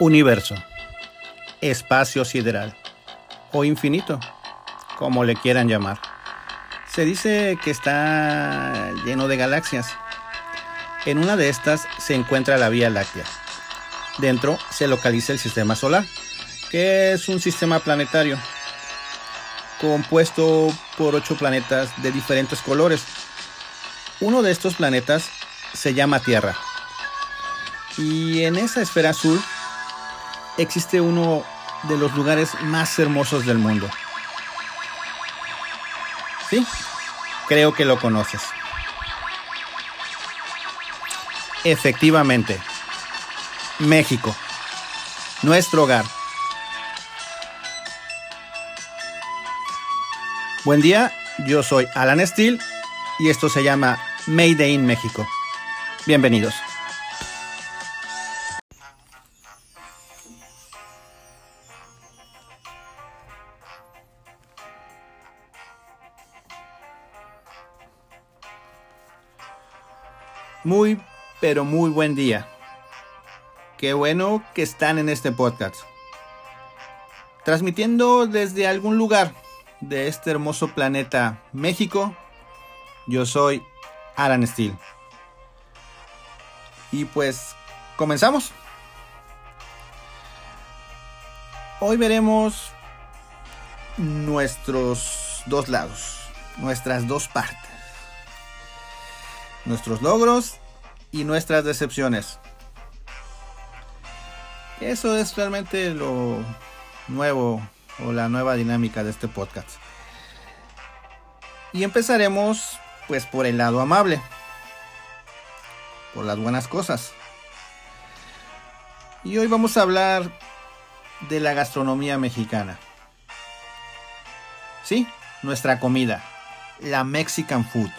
Universo, espacio sideral o infinito, como le quieran llamar. Se dice que está lleno de galaxias. En una de estas se encuentra la Vía Láctea. Dentro se localiza el sistema solar, que es un sistema planetario compuesto por ocho planetas de diferentes colores. Uno de estos planetas se llama Tierra. Y en esa esfera azul existe uno de los lugares más hermosos del mundo. Sí, creo que lo conoces. Efectivamente, México, nuestro hogar. Buen día, yo soy Alan Steele y esto se llama Made in México. Bienvenidos. Muy, pero muy buen día. Qué bueno que están en este podcast. Transmitiendo desde algún lugar de este hermoso planeta México, yo soy Alan Steele. Y pues, comenzamos. Hoy veremos nuestros dos lados, nuestras dos partes, nuestros logros y nuestras decepciones. Eso es realmente lo nuevo o la nueva dinámica de este podcast. Y empezaremos pues por el lado amable, por las buenas cosas. Y hoy vamos a hablar de la gastronomía mexicana. Sí, nuestra comida, la Mexican food.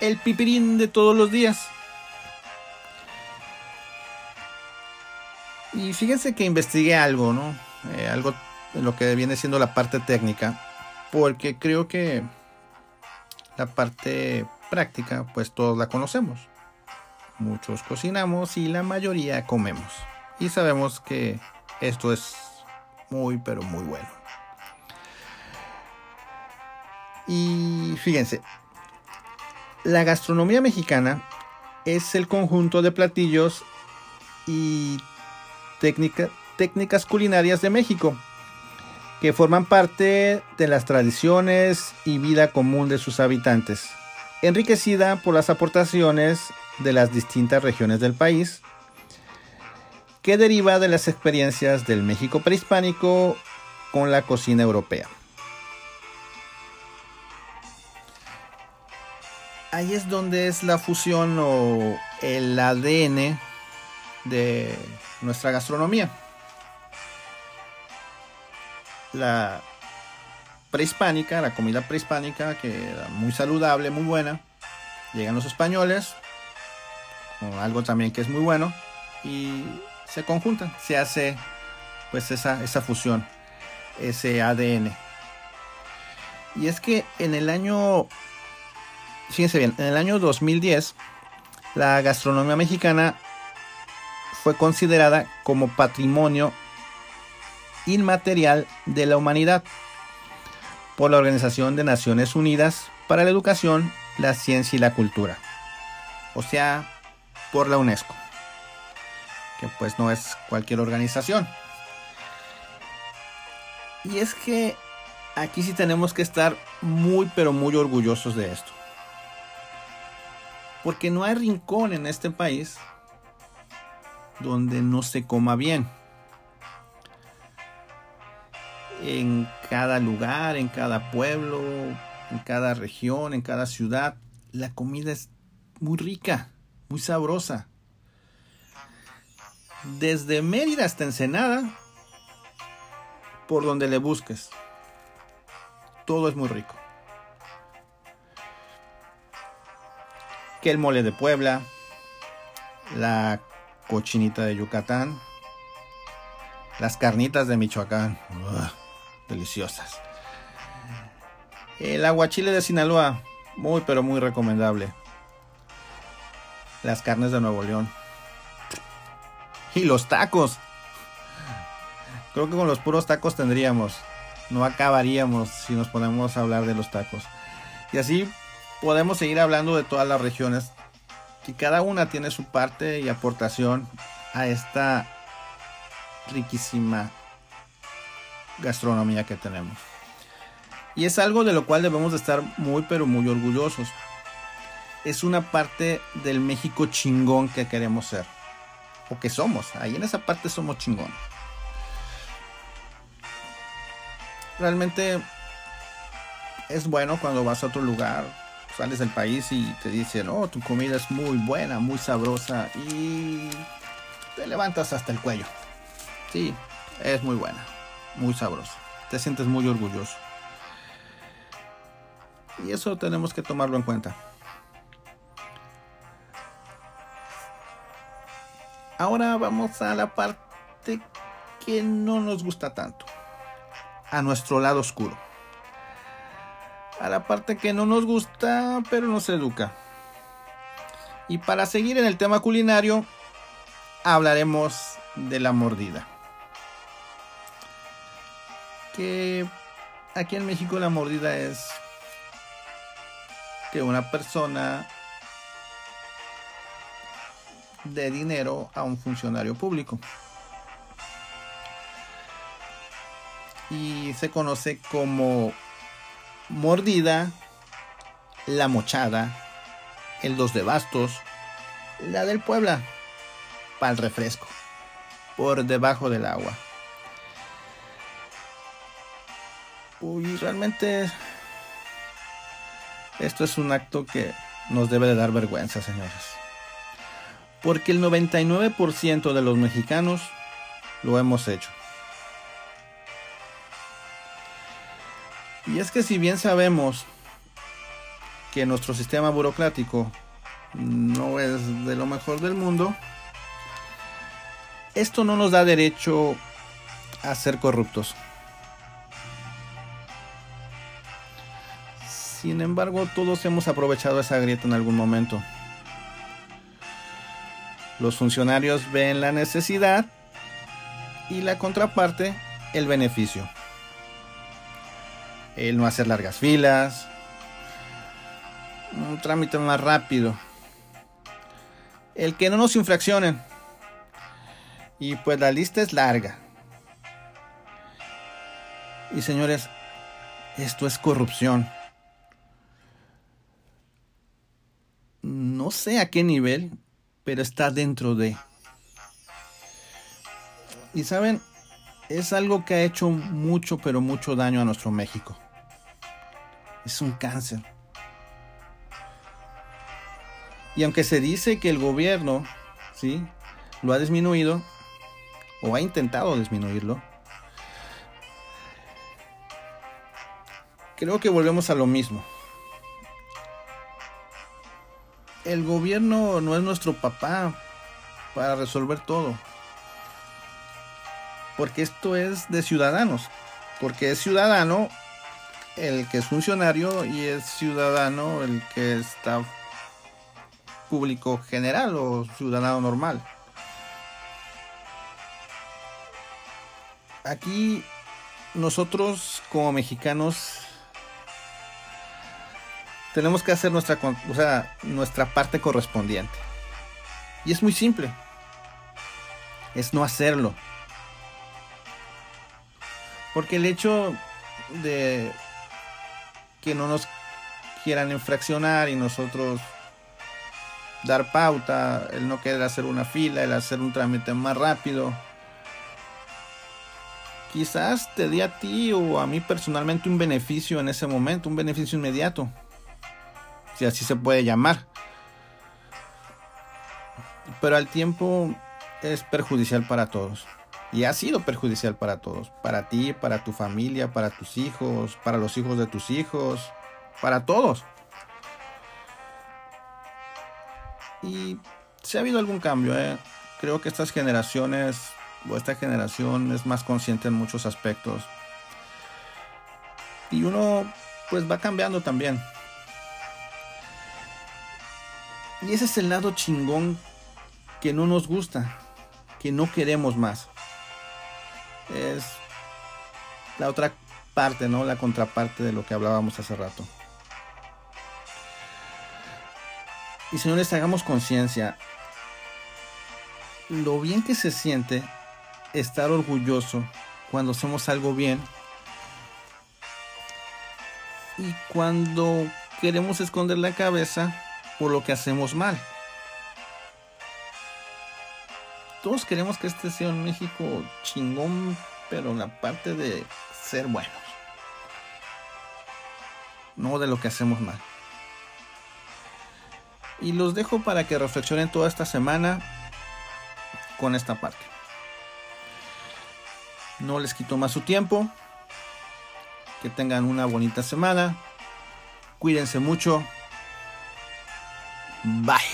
El pipirín de todos los días. Y fíjense que investigué algo, ¿no? Eh, algo de lo que viene siendo la parte técnica. Porque creo que la parte práctica, pues todos la conocemos. Muchos cocinamos y la mayoría comemos. Y sabemos que esto es muy, pero muy bueno. Y fíjense, la gastronomía mexicana es el conjunto de platillos y técnicas culinarias de México que forman parte de las tradiciones y vida común de sus habitantes, enriquecida por las aportaciones de las distintas regiones del país, que deriva de las experiencias del México prehispánico con la cocina europea. Ahí es donde es la fusión o el ADN de nuestra gastronomía la prehispánica, la comida prehispánica, que era muy saludable, muy buena. Llegan los españoles, con algo también que es muy bueno, y se conjuntan, se hace pues esa, esa fusión, ese ADN. Y es que en el año, fíjense bien, en el año 2010, la gastronomía mexicana fue considerada como patrimonio inmaterial de la humanidad por la Organización de Naciones Unidas para la Educación, la Ciencia y la Cultura. O sea, por la UNESCO. Que pues no es cualquier organización. Y es que aquí sí tenemos que estar muy pero muy orgullosos de esto. Porque no hay rincón en este país donde no se coma bien en cada lugar, en cada pueblo, en cada región, en cada ciudad. La comida es muy rica, muy sabrosa. Desde Mérida hasta Ensenada, por donde le busques. Todo es muy rico. El mole de Puebla, la cochinita de Yucatán, las carnitas de Michoacán deliciosas. El aguachile de Sinaloa, muy pero muy recomendable. Las carnes de Nuevo León. Y los tacos. Creo que con los puros tacos tendríamos. No acabaríamos si nos ponemos a hablar de los tacos. Y así podemos seguir hablando de todas las regiones. Y cada una tiene su parte y aportación a esta riquísima gastronomía que tenemos. Y es algo de lo cual debemos de estar muy pero muy orgullosos. Es una parte del México chingón que queremos ser. O que somos. Ahí en esa parte somos chingón. Realmente es bueno cuando vas a otro lugar, sales del país y te dicen, oh, tu comida es muy buena, muy sabrosa y te levantas hasta el cuello. Sí, es muy buena, muy sabrosa. Te sientes muy orgulloso. Y eso tenemos que tomarlo en cuenta. Ahora vamos a la parte que no nos gusta tanto. A nuestro lado oscuro. A la parte que no nos gusta, pero nos educa. Y para seguir en el tema culinario, hablaremos de la mordida. Que aquí en México la mordida es que una persona de dinero a un funcionario público. Y se conoce como mordida, la mochada, el dos de bastos, la del Puebla, para el refresco, por debajo del agua. Uy, realmente esto es un acto que nos debe de dar vergüenza, señores. Porque el 99% de los mexicanos lo hemos hecho. Y es que si bien sabemos que nuestro sistema burocrático no es de lo mejor del mundo, esto no nos da derecho a ser corruptos. Sin embargo, todos hemos aprovechado esa grieta en algún momento. Los funcionarios ven la necesidad y la contraparte, el beneficio. El no hacer largas filas, un trámite más rápido, el que no nos infraccionen. Y pues la lista es larga. Y señores, esto es corrupción. no sé a qué nivel, pero está dentro de. Y saben, es algo que ha hecho mucho, pero mucho daño a nuestro México. Es un cáncer. Y aunque se dice que el gobierno, ¿sí? Lo ha disminuido, o ha intentado disminuirlo, creo que volvemos a lo mismo. el gobierno no es nuestro papá para resolver todo. Porque esto es de ciudadanos. Porque es ciudadano el que es funcionario y es ciudadano el que está público general o ciudadano normal. Aquí nosotros como mexicanos tenemos que hacer nuestra, nuestra parte correspondiente. Y es muy simple. Es no hacerlo. Porque el hecho de que no nos quieran infraccionar y nosotros dar pauta, el no querer hacer una fila, el hacer un trámite más rápido, quizás te dé a ti o a mí personalmente un beneficio en ese momento, un beneficio inmediato si así se puede llamar. Pero al tiempo es perjudicial para todos. Y ha sido perjudicial para todos. Para ti, para tu familia, para tus hijos, para los hijos de tus hijos, para todos. Y si ha habido algún cambio, ¿eh? creo que estas generaciones o esta generación es más consciente en muchos aspectos. Y uno pues va cambiando también. Y ese es el lado chingón que no nos gusta, que no queremos más. Es la otra parte, ¿no? La contraparte de lo que hablábamos hace rato. Y señores, hagamos conciencia. Lo bien que se siente estar orgulloso cuando hacemos algo bien y cuando queremos esconder la cabeza por lo que hacemos mal. Todos queremos que este sea un México chingón, pero la parte de ser buenos, no de lo que hacemos mal. Y los dejo para que reflexionen toda esta semana con esta parte. No les quito más su tiempo. Que tengan una bonita semana. Cuídense mucho. Bye.